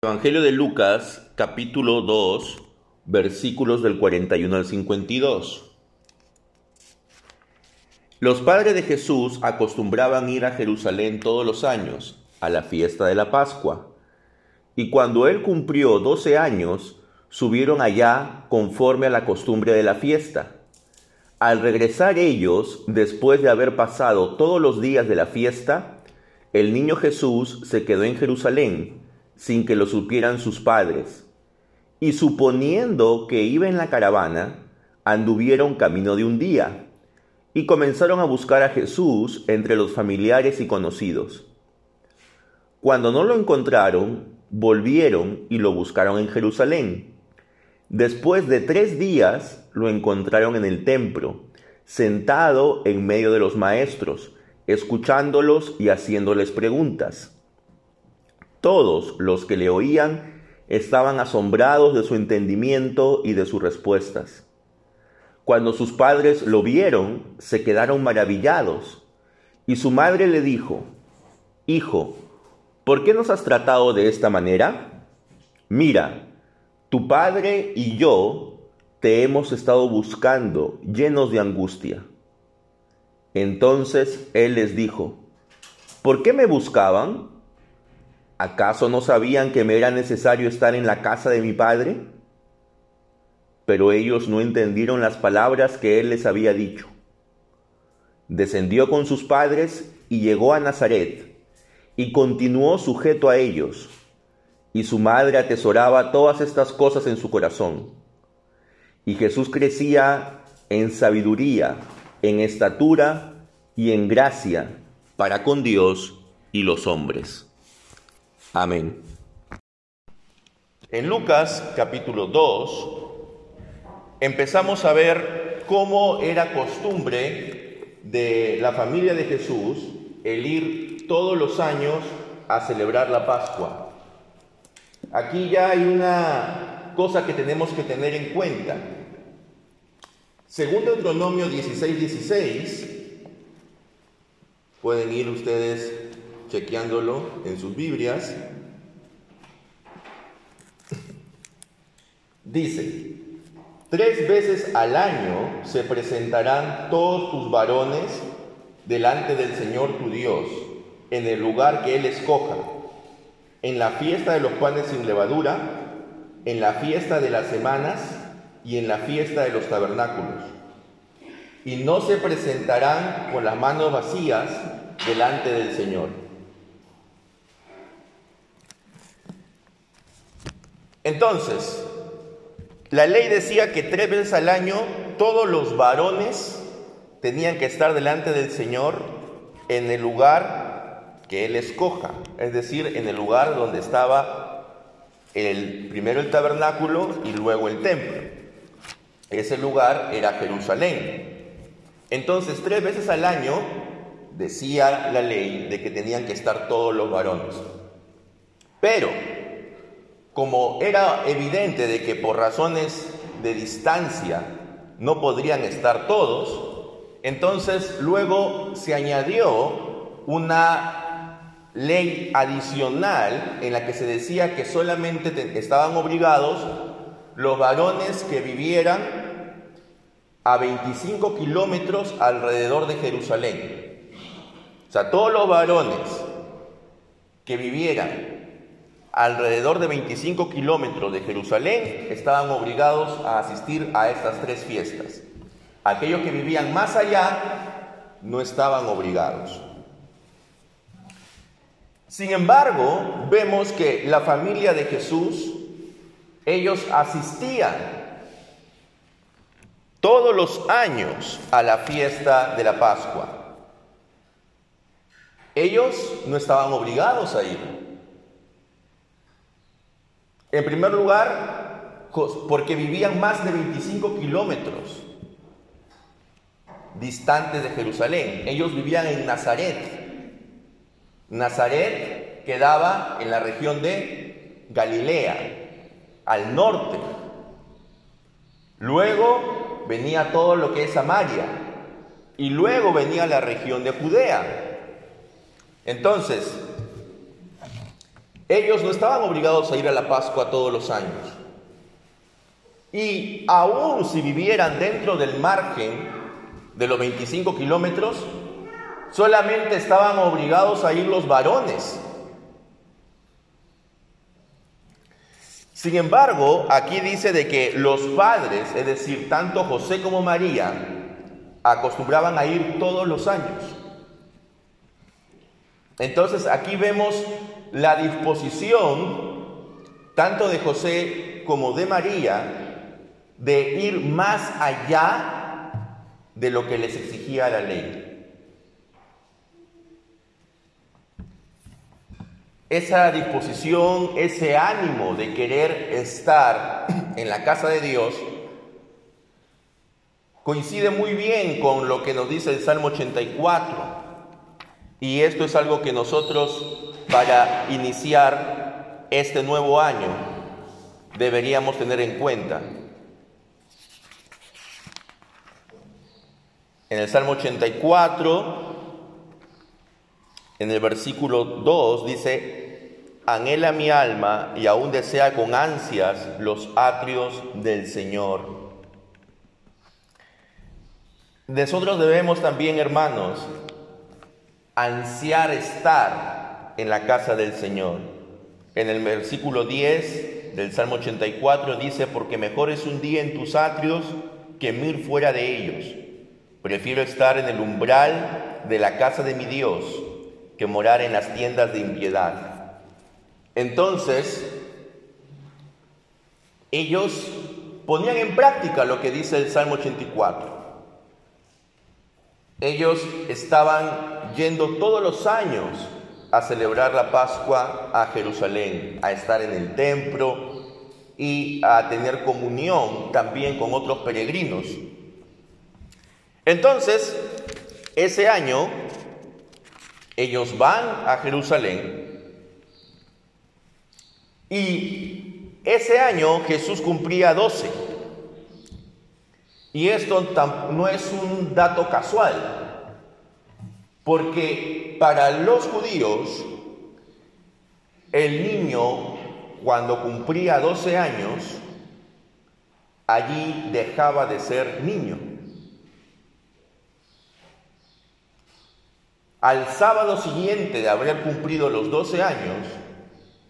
Evangelio de Lucas, capítulo 2, versículos del 41 al 52. Los padres de Jesús acostumbraban ir a Jerusalén todos los años, a la fiesta de la Pascua. Y cuando él cumplió doce años, subieron allá conforme a la costumbre de la fiesta. Al regresar ellos, después de haber pasado todos los días de la fiesta, el niño Jesús se quedó en Jerusalén, sin que lo supieran sus padres. Y suponiendo que iba en la caravana, anduvieron camino de un día, y comenzaron a buscar a Jesús entre los familiares y conocidos. Cuando no lo encontraron, volvieron y lo buscaron en Jerusalén. Después de tres días lo encontraron en el templo, sentado en medio de los maestros, escuchándolos y haciéndoles preguntas. Todos los que le oían estaban asombrados de su entendimiento y de sus respuestas. Cuando sus padres lo vieron, se quedaron maravillados, y su madre le dijo, Hijo, ¿por qué nos has tratado de esta manera? Mira, tu padre y yo te hemos estado buscando llenos de angustia. Entonces él les dijo, ¿por qué me buscaban? ¿Acaso no sabían que me era necesario estar en la casa de mi padre? Pero ellos no entendieron las palabras que él les había dicho. Descendió con sus padres y llegó a Nazaret, y continuó sujeto a ellos, y su madre atesoraba todas estas cosas en su corazón. Y Jesús crecía en sabiduría, en estatura y en gracia para con Dios y los hombres. Amén. En Lucas capítulo 2 empezamos a ver cómo era costumbre de la familia de Jesús el ir todos los años a celebrar la Pascua. Aquí ya hay una cosa que tenemos que tener en cuenta. Según Deuteronomio 16:16, 16, pueden ir ustedes chequeándolo en sus Biblias, dice, tres veces al año se presentarán todos tus varones delante del Señor tu Dios, en el lugar que Él escoja, en la fiesta de los panes sin levadura, en la fiesta de las semanas y en la fiesta de los tabernáculos. Y no se presentarán con las manos vacías delante del Señor. Entonces, la ley decía que tres veces al año todos los varones tenían que estar delante del Señor en el lugar que Él escoja, es decir, en el lugar donde estaba el, primero el tabernáculo y luego el templo. Ese lugar era Jerusalén. Entonces, tres veces al año decía la ley de que tenían que estar todos los varones. Pero como era evidente de que por razones de distancia no podrían estar todos, entonces luego se añadió una ley adicional en la que se decía que solamente estaban obligados los varones que vivieran a 25 kilómetros alrededor de Jerusalén. O sea, todos los varones que vivieran alrededor de 25 kilómetros de Jerusalén estaban obligados a asistir a estas tres fiestas. Aquellos que vivían más allá no estaban obligados. Sin embargo, vemos que la familia de Jesús, ellos asistían todos los años a la fiesta de la Pascua. Ellos no estaban obligados a ir. En primer lugar, porque vivían más de 25 kilómetros distantes de Jerusalén. Ellos vivían en Nazaret. Nazaret quedaba en la región de Galilea, al norte. Luego venía todo lo que es Samaria. Y luego venía la región de Judea. Entonces, Ellos no estaban obligados a ir a la Pascua todos los años. Y aún si vivieran dentro del margen de los 25 kilómetros, solamente estaban obligados a ir los varones. Sin embargo, aquí dice de que los padres, es decir, tanto José como María, acostumbraban a ir todos los años. Entonces aquí vemos la disposición tanto de José como de María de ir más allá de lo que les exigía la ley. Esa disposición, ese ánimo de querer estar en la casa de Dios, coincide muy bien con lo que nos dice el Salmo 84. Y esto es algo que nosotros para iniciar este nuevo año deberíamos tener en cuenta. En el Salmo 84, en el versículo 2 dice, anhela mi alma y aún desea con ansias los atrios del Señor. Nosotros debemos también, hermanos, ansiar estar en la casa del Señor. En el versículo 10 del Salmo 84 dice, porque mejor es un día en tus atrios que mil fuera de ellos. Prefiero estar en el umbral de la casa de mi Dios que morar en las tiendas de impiedad. Entonces, ellos ponían en práctica lo que dice el Salmo 84. Ellos estaban yendo todos los años a celebrar la Pascua a Jerusalén, a estar en el templo y a tener comunión también con otros peregrinos. Entonces, ese año, ellos van a Jerusalén y ese año Jesús cumplía 12. Y esto no es un dato casual, porque para los judíos el niño cuando cumplía 12 años, allí dejaba de ser niño. Al sábado siguiente de haber cumplido los 12 años,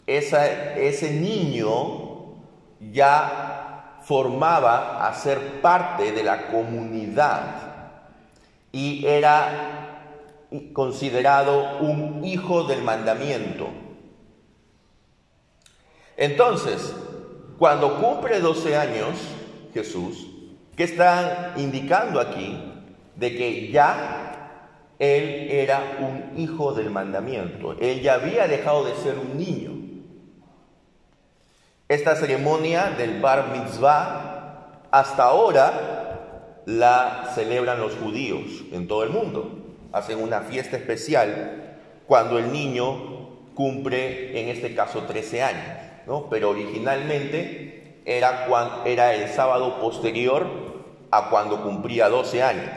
ese niño ya formaba a ser parte de la comunidad y era considerado un hijo del mandamiento. Entonces, cuando cumple 12 años Jesús, ¿qué está indicando aquí? De que ya él era un hijo del mandamiento, él ya había dejado de ser un niño. Esta ceremonia del bar mitzvah hasta ahora la celebran los judíos en todo el mundo. Hacen una fiesta especial cuando el niño cumple, en este caso, 13 años. ¿no? Pero originalmente era, cuando, era el sábado posterior a cuando cumplía 12 años.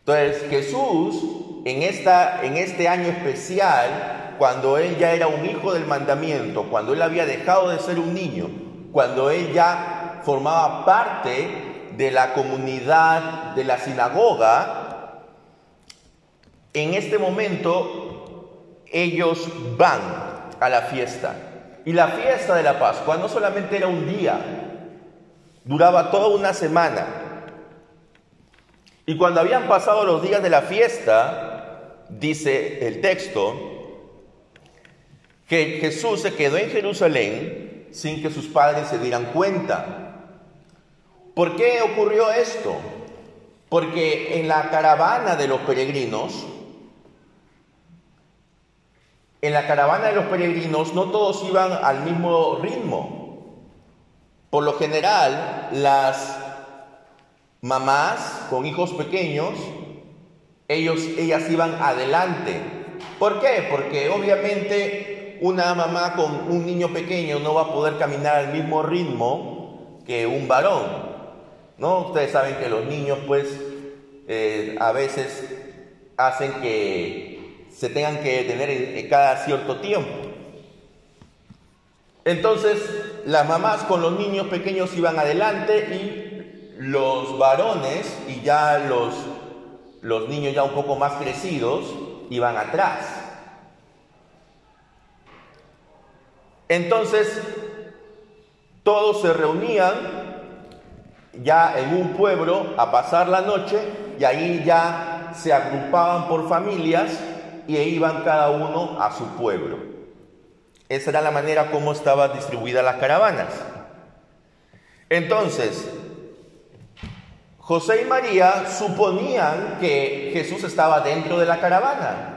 Entonces Jesús, en, esta, en este año especial, cuando él ya era un hijo del mandamiento, cuando él había dejado de ser un niño, cuando él ya formaba parte de la comunidad de la sinagoga, en este momento ellos van a la fiesta. Y la fiesta de la Pascua no solamente era un día, duraba toda una semana. Y cuando habían pasado los días de la fiesta, dice el texto, que Jesús se quedó en Jerusalén sin que sus padres se dieran cuenta. ¿Por qué ocurrió esto? Porque en la caravana de los peregrinos, en la caravana de los peregrinos no todos iban al mismo ritmo. Por lo general, las mamás con hijos pequeños, ellos, ellas iban adelante. ¿Por qué? Porque obviamente una mamá con un niño pequeño no va a poder caminar al mismo ritmo que un varón. ¿no? Ustedes saben que los niños pues eh, a veces hacen que se tengan que detener cada cierto tiempo. Entonces las mamás con los niños pequeños iban adelante y los varones y ya los, los niños ya un poco más crecidos iban atrás. Entonces todos se reunían ya en un pueblo a pasar la noche y ahí ya se agrupaban por familias y iban cada uno a su pueblo. Esa era la manera como estaban distribuidas las caravanas. Entonces, José y María suponían que Jesús estaba dentro de la caravana.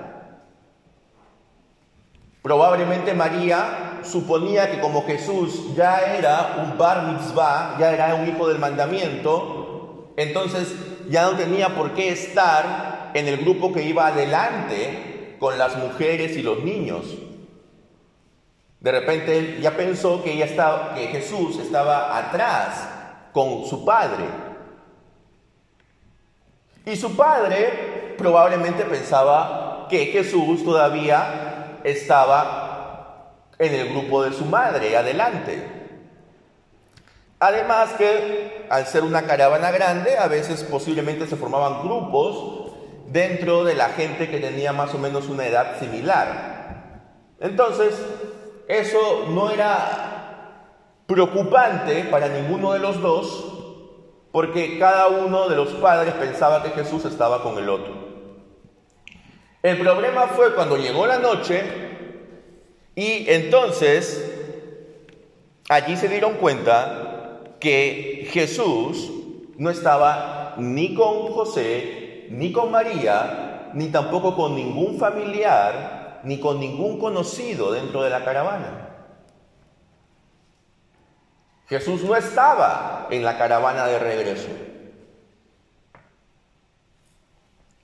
Probablemente María suponía que como Jesús ya era un bar mitzvah, ya era un hijo del mandamiento, entonces ya no tenía por qué estar en el grupo que iba adelante con las mujeres y los niños. De repente él ya pensó que, ella estaba, que Jesús estaba atrás con su padre. Y su padre probablemente pensaba que Jesús todavía estaba en el grupo de su madre, adelante. Además que al ser una caravana grande, a veces posiblemente se formaban grupos dentro de la gente que tenía más o menos una edad similar. Entonces, eso no era preocupante para ninguno de los dos, porque cada uno de los padres pensaba que Jesús estaba con el otro. El problema fue cuando llegó la noche y entonces allí se dieron cuenta que Jesús no estaba ni con José, ni con María, ni tampoco con ningún familiar ni con ningún conocido dentro de la caravana. Jesús no estaba en la caravana de regreso.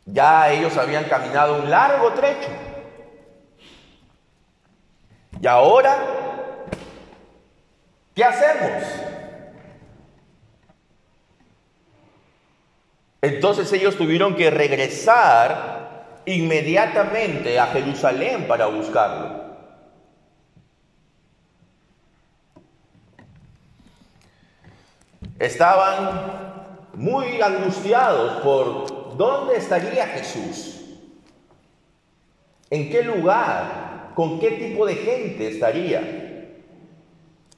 Ya ellos habían caminado un largo trecho. Y ahora, ¿qué hacemos? Entonces ellos tuvieron que regresar inmediatamente a Jerusalén para buscarlo. Estaban muy angustiados por dónde estaría Jesús, en qué lugar, con qué tipo de gente estaría.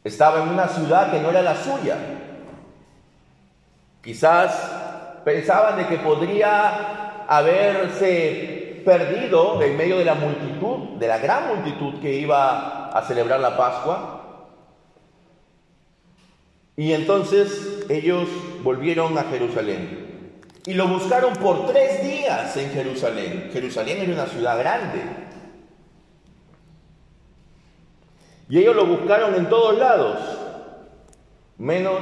Estaba en una ciudad que no era la suya. Quizás pensaban de que podría haberse perdido en medio de la multitud, de la gran multitud que iba a celebrar la Pascua. Y entonces ellos volvieron a Jerusalén. Y lo buscaron por tres días en Jerusalén. Jerusalén era una ciudad grande. Y ellos lo buscaron en todos lados, menos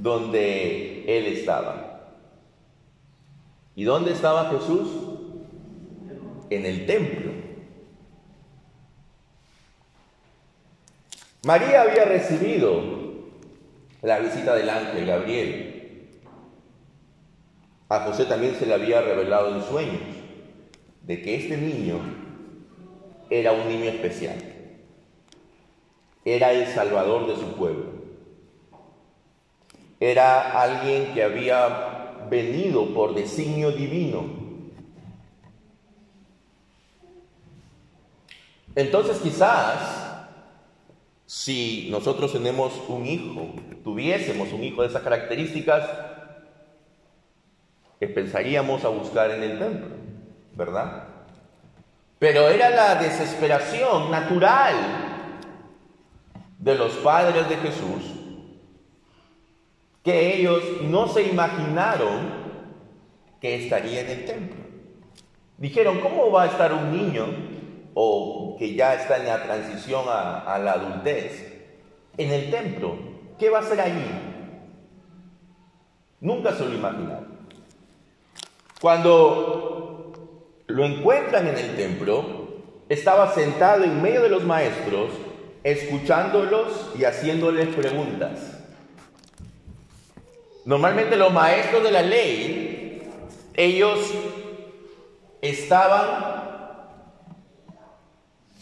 donde él estaba. ¿Y dónde estaba Jesús? En el templo. María había recibido la visita del ángel Gabriel. A José también se le había revelado en sueños de que este niño era un niño especial. Era el salvador de su pueblo. Era alguien que había venido por designio divino. Entonces quizás si nosotros tenemos un hijo, tuviésemos un hijo de esas características, pensaríamos a buscar en el templo, ¿verdad? Pero era la desesperación natural de los padres de Jesús que ellos no se imaginaron que estaría en el templo. Dijeron, ¿cómo va a estar un niño o que ya está en la transición a, la adultez en el templo? ¿Qué va a hacer allí? Nunca se lo imaginaron. Cuando lo encuentran en el templo, estaba sentado en medio de los maestros, escuchándolos y haciéndoles preguntas. Normalmente los maestros de la ley, ellos estaban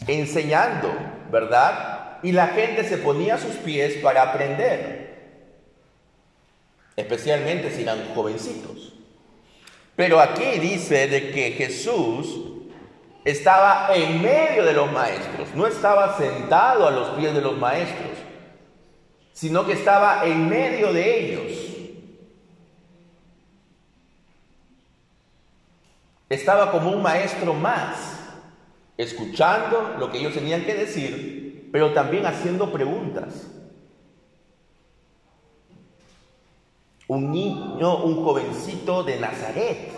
enseñando, ¿verdad? y la gente se ponía a sus pies para aprender, especialmente si eran jovencitos. Pero aquí dice de que Jesús estaba en medio de los maestros, no estaba sentado a los pies de los maestros, sino que estaba en medio de ellos. Estaba como un maestro más, escuchando lo que ellos tenían que decir, pero también haciendo preguntas. Un niño, un jovencito de Nazaret.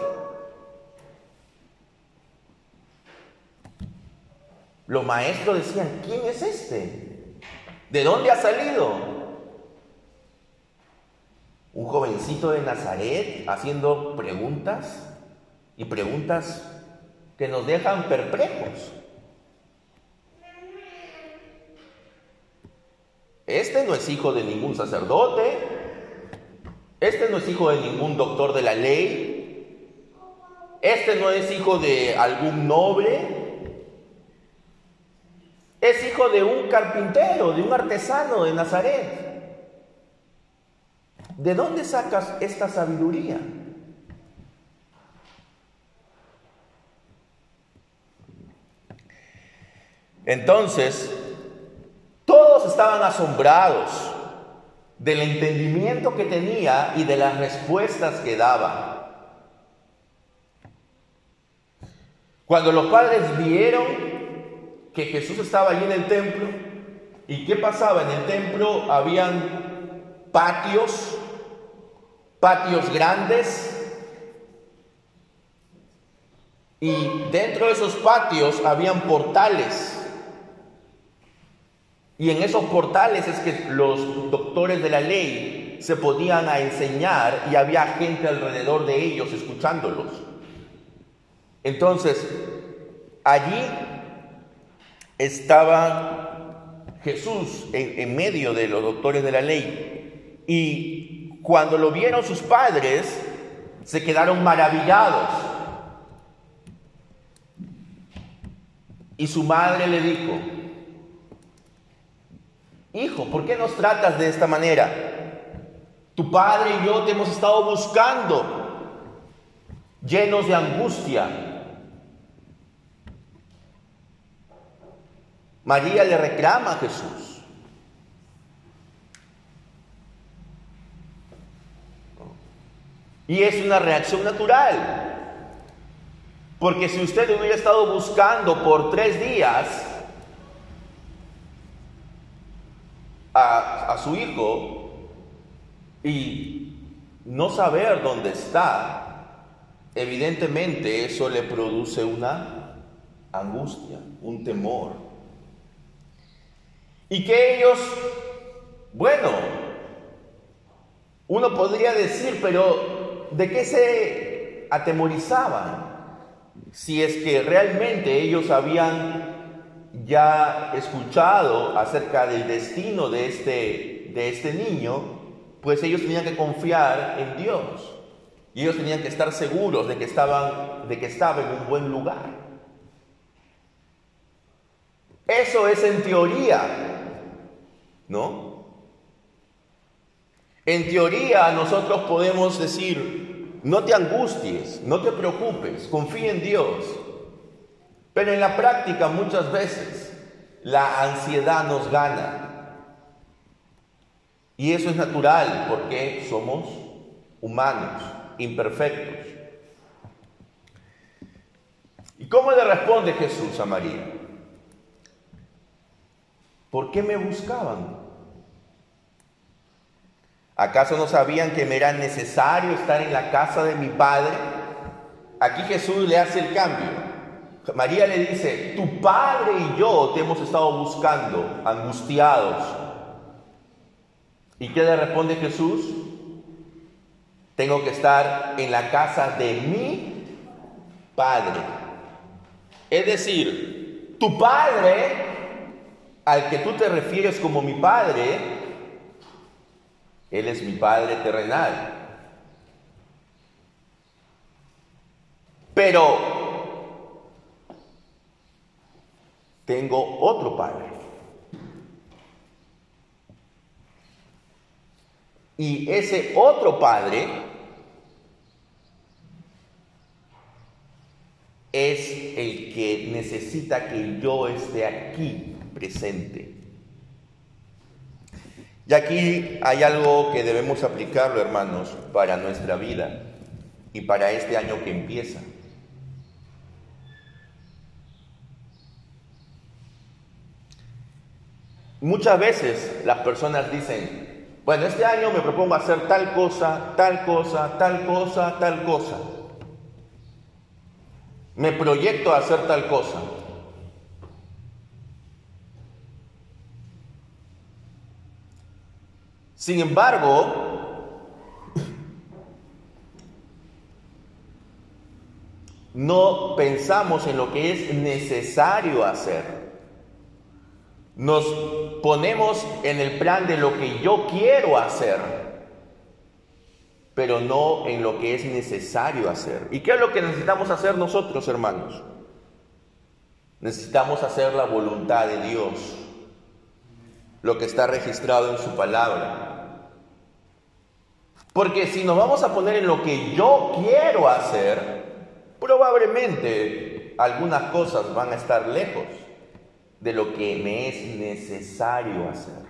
Los maestros decían, ¿quién es este? ¿De dónde ha salido? Un jovencito de Nazaret haciendo preguntas y preguntas que nos dejan perplejos. Este no es hijo de ningún sacerdote, este no es hijo de ningún doctor de la ley, este no es hijo de algún noble, es hijo de un carpintero, de un artesano de Nazaret. ¿De dónde sacas esta sabiduría? Entonces, todos estaban asombrados del entendimiento que tenía y de las respuestas que daba. Cuando los padres vieron que Jesús estaba allí en el templo, ¿y qué pasaba? En el templo habían patios, patios grandes, y dentro de esos patios habían portales y en esos portales es que los doctores de la ley se podían a enseñar y había gente alrededor de ellos escuchándolos. Entonces, allí estaba Jesús en, en, medio de los doctores de la ley. Y cuando lo vieron sus padres, se quedaron maravillados. Y su madre le dijo, Hijo, ¿por qué nos tratas de esta manera? Tu padre y yo te hemos estado buscando, llenos de angustia. María le reclama a Jesús. Y es una reacción natural. Porque si usted hubiera estado buscando por tres días, a, su hijo y no saber dónde está, evidentemente eso le produce una angustia, un temor. Y que ellos, bueno, uno podría decir, pero ¿de qué se atemorizaban? Si es que realmente ellos habían ya escuchado acerca del destino de este, de este niño, pues ellos tenían que confiar en Dios. Y ellos tenían que estar seguros de que, estaban, de que estaba en un buen lugar. Eso es en teoría, ¿no? En teoría nosotros podemos decir, no te angusties, no te preocupes, confía en Dios. Pero en la práctica muchas veces la ansiedad nos gana. Y eso es natural porque somos humanos, imperfectos. ¿Y cómo le responde Jesús a María? ¿Por qué me buscaban? ¿Acaso no sabían que me era necesario estar en la casa de mi Padre? Aquí Jesús le hace el cambio. María le dice, tu padre y yo te hemos estado buscando, angustiados. ¿Y qué le responde Jesús? Tengo que estar en la casa de mi padre. Es decir, tu padre, al que tú te refieres como mi padre, él es mi padre terrenal. Pero tengo otro Padre. Y ese otro Padre es el que necesita que yo esté aquí presente. Y aquí hay algo que debemos aplicarlo, hermanos, para nuestra vida y para este año que empieza. Muchas veces las personas dicen, bueno, este año me propongo hacer tal cosa, tal cosa, tal cosa, tal cosa. Me proyecto a hacer tal cosa. Sin embargo, no pensamos en lo que es necesario hacer. Nos ponemos en el plan de lo que yo quiero hacer, pero no en lo que es necesario hacer. ¿Y qué es lo que necesitamos hacer nosotros, hermanos? Necesitamos hacer la voluntad de Dios, lo que está registrado en su palabra. Porque si nos vamos a poner en lo que yo quiero hacer, probablemente algunas cosas van a estar lejos de lo que me es necesario hacer.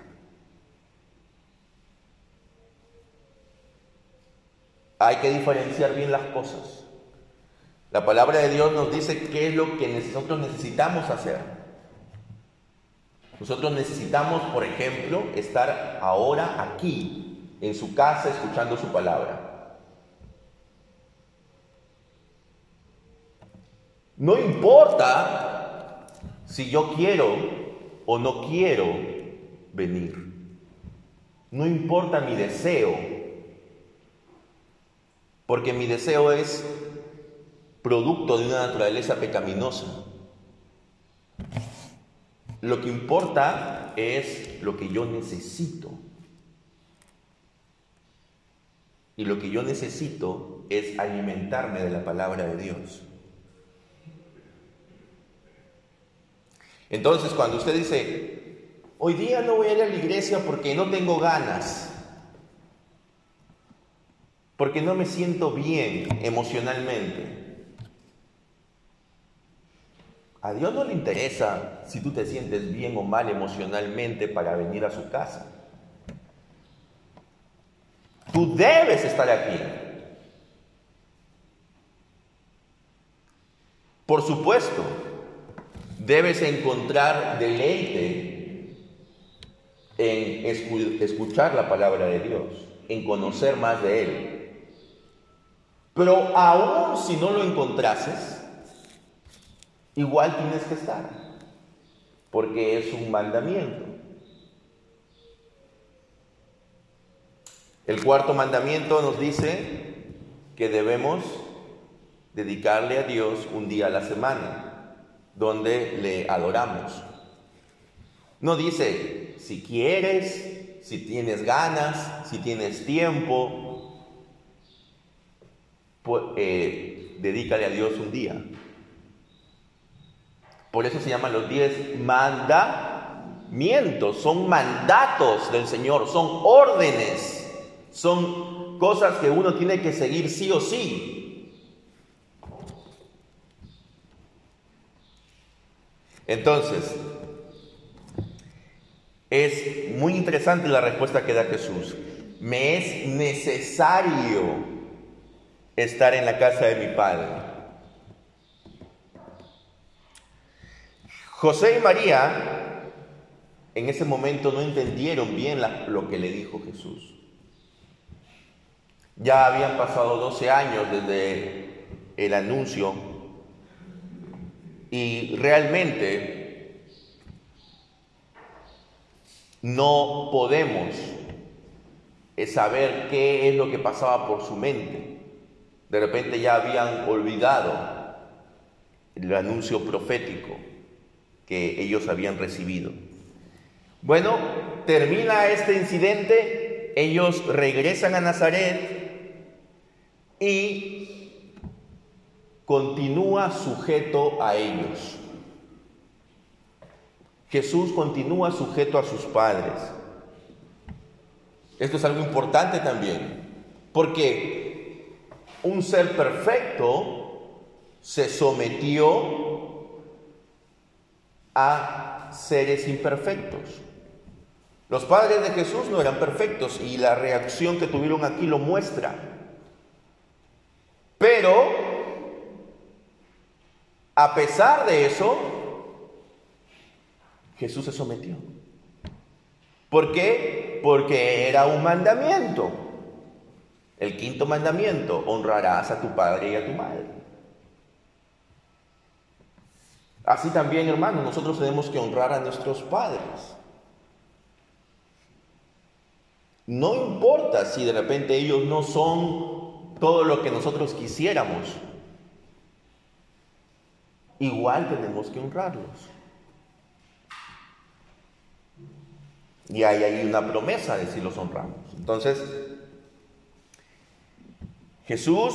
Hay que diferenciar bien las cosas. La palabra de Dios nos dice qué es lo que nosotros necesitamos hacer. Nosotros necesitamos, por ejemplo, estar ahora aquí, en su casa escuchando su palabra. No importa si yo quiero o no quiero venir. No importa mi deseo, porque mi deseo es producto de una naturaleza pecaminosa. Lo que importa es lo que yo necesito. Y lo que yo necesito es alimentarme de la palabra de Dios. Entonces, cuando usted dice, hoy día no voy a ir a la iglesia porque no tengo ganas, porque no me siento bien emocionalmente, a Dios no le interesa si tú te sientes bien o mal emocionalmente para venir a su casa. Tú debes estar aquí. Por supuesto, debes encontrar deleite en escuchar la palabra de Dios, en conocer más de Él. Pero aún si no lo encontrases, igual tienes que estar, porque es un mandamiento. El cuarto mandamiento nos dice que debemos dedicarle a Dios un día a la semana, donde le adoramos. No dice si quieres, si tienes ganas, si tienes tiempo, pues, dedícale a Dios un día. Por eso se llaman los diez mandamientos, son mandatos del Señor, son órdenes son cosas que uno tiene que seguir sí o sí. Entonces, es muy interesante la respuesta que da Jesús. Me es necesario estar en la casa de mi Padre. José y María en ese momento no entendieron bien lo que le dijo Jesús. Ya habían pasado 12 años desde el anuncio y realmente no podemos saber qué es lo que pasaba por su mente. De repente ya habían olvidado el anuncio profético que ellos habían recibido. Bueno, termina este incidente, ellos regresan a Nazaret y continúa sujeto a ellos. Jesús continúa sujeto a sus padres. Esto es algo importante también, porque un ser perfecto se sometió a seres imperfectos. Los padres de Jesús no eran perfectos y la reacción que tuvieron aquí lo muestra. Pero, a pesar de eso, Jesús se sometió. ¿Por qué? Porque era un mandamiento. El quinto mandamiento, honrarás a tu padre y a tu madre. Así también, hermanos, nosotros tenemos que honrar a nuestros padres. No importa si de repente ellos no son todo lo que nosotros quisiéramos. Igual tenemos que honrarlos. Y hay ahí una promesa de si los honramos. Entonces, Jesús,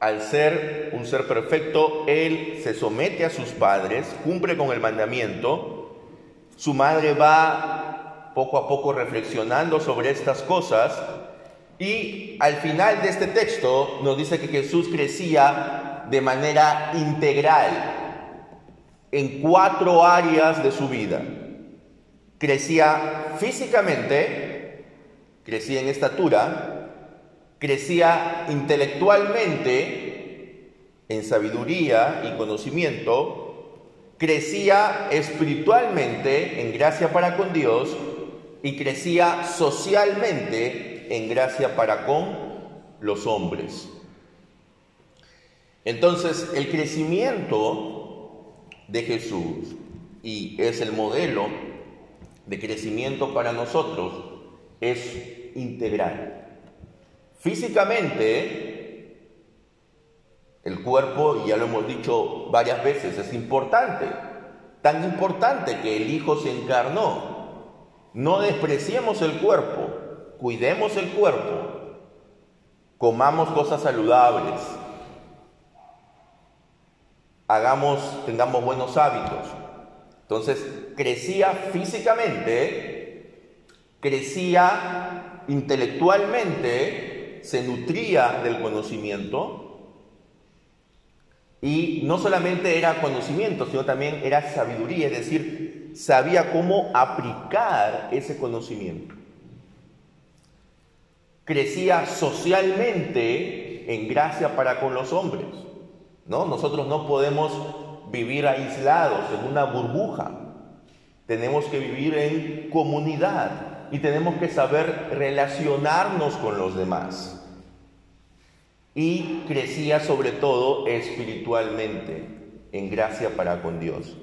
al ser un ser perfecto, Él se somete a sus padres, cumple con el mandamiento. Su madre va poco a poco reflexionando sobre estas cosas y al final de este texto nos dice que Jesús crecía de manera integral en cuatro áreas de su vida crecía físicamente, crecía en estatura, crecía intelectualmente, en sabiduría y conocimiento, crecía espiritualmente en gracia para con Dios y crecía socialmente en gracia para con los hombres. Entonces, el crecimiento de Jesús, y es el modelo de crecimiento para nosotros es integral. Físicamente, el cuerpo, ya lo hemos dicho varias veces, es importante, tan importante que el Hijo se encarnó. No despreciemos el cuerpo, cuidemos el cuerpo, comamos cosas saludables, hagamos, tengamos buenos hábitos, entonces, crecía físicamente, crecía intelectualmente, se nutría del conocimiento y no solamente era conocimiento, sino también era sabiduría, es decir, sabía cómo aplicar ese conocimiento. Crecía socialmente en gracia para con los hombres. ¿No? Nosotros no podemos vivir aislados en una burbuja. Tenemos que vivir en comunidad y tenemos que saber relacionarnos con los demás. Y crecía sobre todo espiritualmente en gracia para con Dios.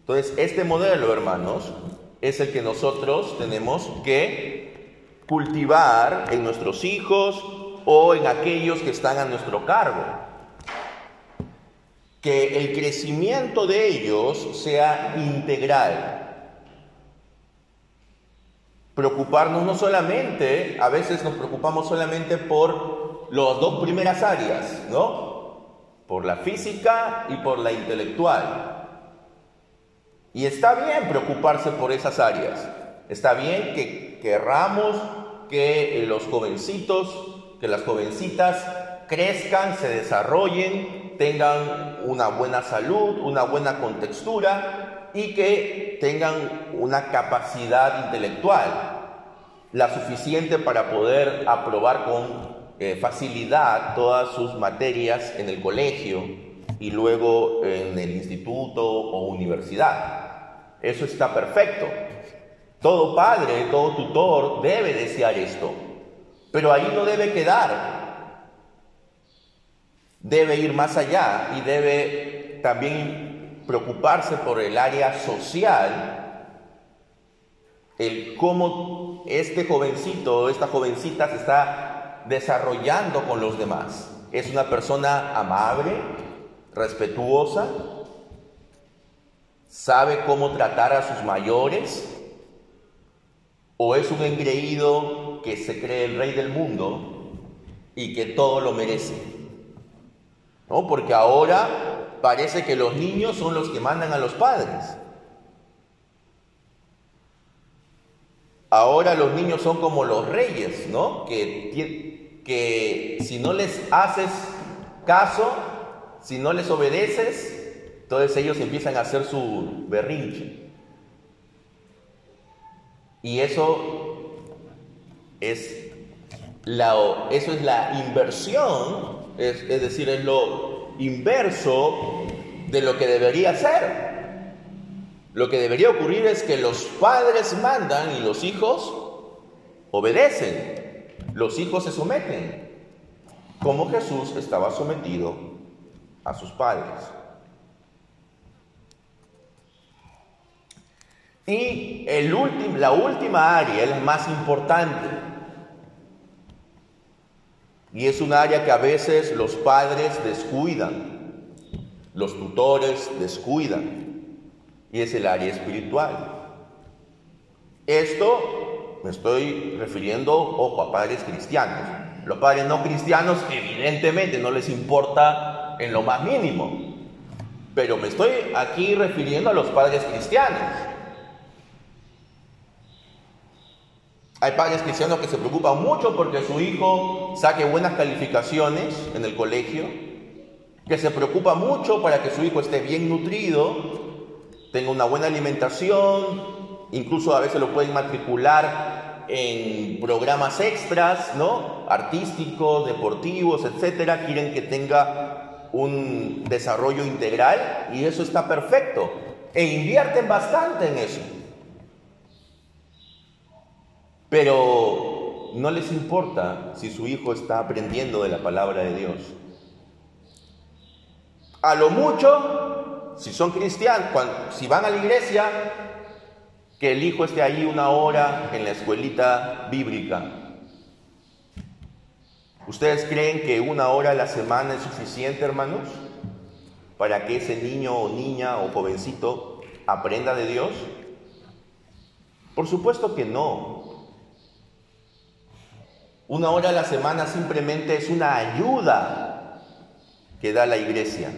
Entonces, este modelo, hermanos, es el que nosotros tenemos que cultivar en nuestros hijos o en aquellos que están a nuestro cargo que el crecimiento de ellos sea integral. Preocuparnos no solamente, a veces nos preocupamos solamente por las dos primeras áreas, ¿no? Por la física y por la intelectual. Y está bien preocuparse por esas áreas. Está bien que querramos que los jovencitos, que las jovencitas crezcan, se desarrollen, tengan una buena salud, una buena contextura y que tengan una capacidad intelectual, la suficiente para poder aprobar con eh, facilidad todas sus materias en el colegio y luego en el instituto o universidad. Eso está perfecto. Todo padre, todo tutor debe desear esto, pero ahí no debe quedar debe ir más allá y debe también preocuparse por el área social, el cómo este jovencito o esta jovencita se está desarrollando con los demás. Es una persona amable, respetuosa, sabe cómo tratar a sus mayores, o es un engreído que se cree el rey del mundo y que todo lo merece. ¿No? Porque ahora parece que los niños son los que mandan a los padres. ahora los niños son como los reyes, ¿no? Que, que si no les haces caso, si no les obedeces, entonces ellos empiezan a hacer su berrinche. Y eso es la, eso es la inversión, es, decir, es lo inverso de lo que debería ser. Lo que debería ocurrir es que los padres mandan y los hijos obedecen. Los hijos se someten, como Jesús estaba sometido a sus padres. Y el la última área es la más importante. Y es un área que a veces los padres descuidan, los tutores descuidan. Y es el área espiritual. Esto me estoy refiriendo, ojo, a padres cristianos. Los padres no cristianos evidentemente no les importa en lo más mínimo. Pero me estoy aquí refiriendo a los padres cristianos. Hay padres cristianos que se preocupan mucho porque su hijo saque buenas calificaciones en el colegio, que se preocupa mucho para que su hijo esté bien nutrido, tenga una buena alimentación, incluso a veces lo pueden matricular en programas extras, ¿no? Artísticos, deportivos, etcétera, quieren que tenga un desarrollo integral y eso está perfecto. E invierten bastante en eso. Pero no les importa si su hijo está aprendiendo de la palabra de Dios. A lo mucho, si son cristianos, si van a la iglesia, que el hijo esté ahí una hora en la escuelita bíblica. ¿Ustedes creen que una hora a la semana es suficiente, hermanos, para que ese niño o niña o jovencito aprenda de Dios? Por supuesto que no. Una hora a la semana simplemente es una ayuda que da la iglesia.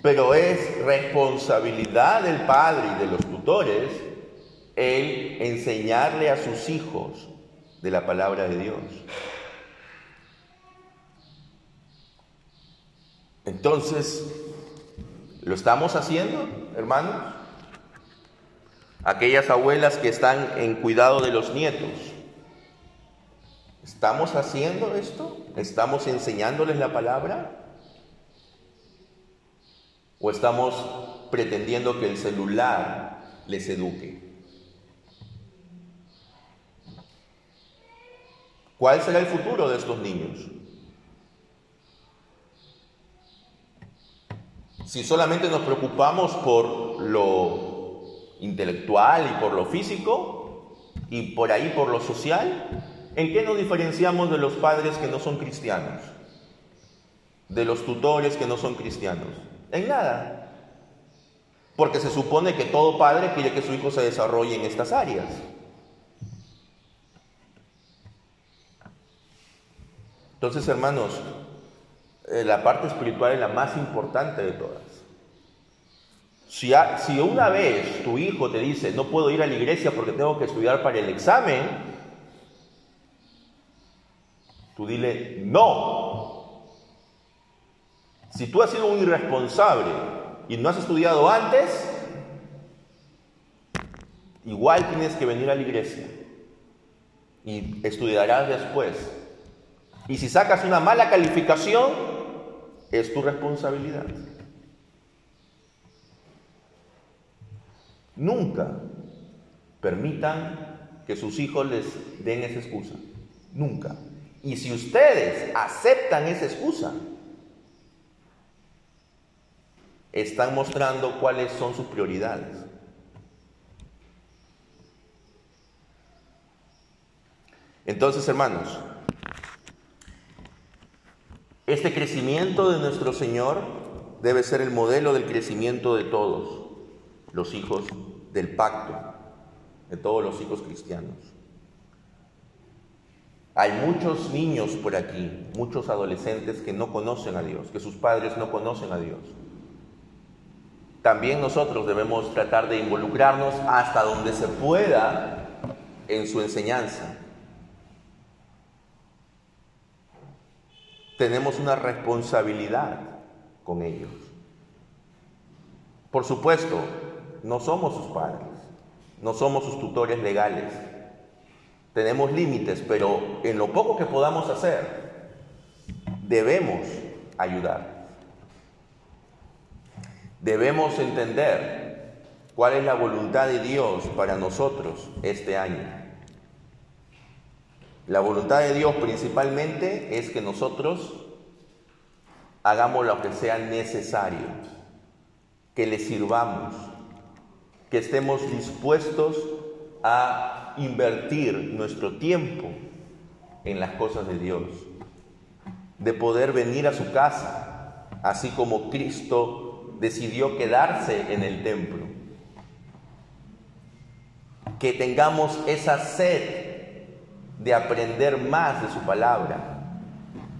Pero es responsabilidad del padre y de los tutores el enseñarle a sus hijos de la palabra de Dios. Entonces, ¿lo estamos haciendo, hermanos? Aquellas abuelas que están en cuidado de los nietos, ¿Estamos haciendo esto? ¿Estamos enseñándoles la palabra? ¿O estamos pretendiendo que el celular les eduque? ¿Cuál será el futuro de estos niños? Si solamente nos preocupamos por lo intelectual y por lo físico y por ahí por lo social, ¿En qué nos diferenciamos de los padres que no son cristianos? De los tutores que no son cristianos. En nada. Porque se supone que todo padre quiere que su hijo se desarrolle en estas áreas. Entonces, hermanos, eh, la parte espiritual es la más importante de todas. Si, si una vez tu hijo te dice, no puedo ir a la iglesia porque tengo que estudiar para el examen, Tú dile, no. Si tú has sido un irresponsable y no has estudiado antes, igual tienes que venir a la iglesia y estudiarás después. Y si sacas una mala calificación, es tu responsabilidad. Nunca permitan que sus hijos les den esa excusa. Nunca. Y si ustedes aceptan esa excusa, están mostrando cuáles son sus prioridades. Entonces, hermanos, este crecimiento de nuestro Señor debe ser el modelo del crecimiento de todos los hijos del pacto, de todos los hijos cristianos. Hay muchos niños por aquí, muchos adolescentes que no conocen a Dios, que sus padres no conocen a Dios. también nosotros debemos tratar de involucrarnos hasta donde se pueda en su enseñanza. Tenemos una responsabilidad con ellos. Por supuesto, no somos sus padres, no somos sus tutores legales. Tenemos límites, pero en lo poco que podamos hacer, debemos ayudar. Debemos entender cuál es la voluntad de Dios para nosotros este año. La voluntad de Dios principalmente es que nosotros hagamos lo que sea necesario, que le sirvamos, que estemos dispuestos a invertir nuestro tiempo en las cosas de Dios, de poder venir a su casa, así como Cristo decidió quedarse en el templo. Que tengamos esa sed de aprender más de su palabra.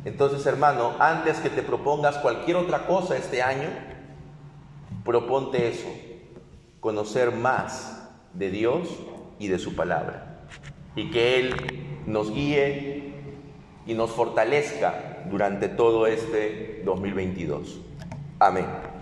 Entonces, hermano, antes que te propongas cualquier otra cosa este año, proponte eso, conocer más de Dios y de su palabra. Y que Él nos guíe y nos fortalezca durante todo este 2022. Amén.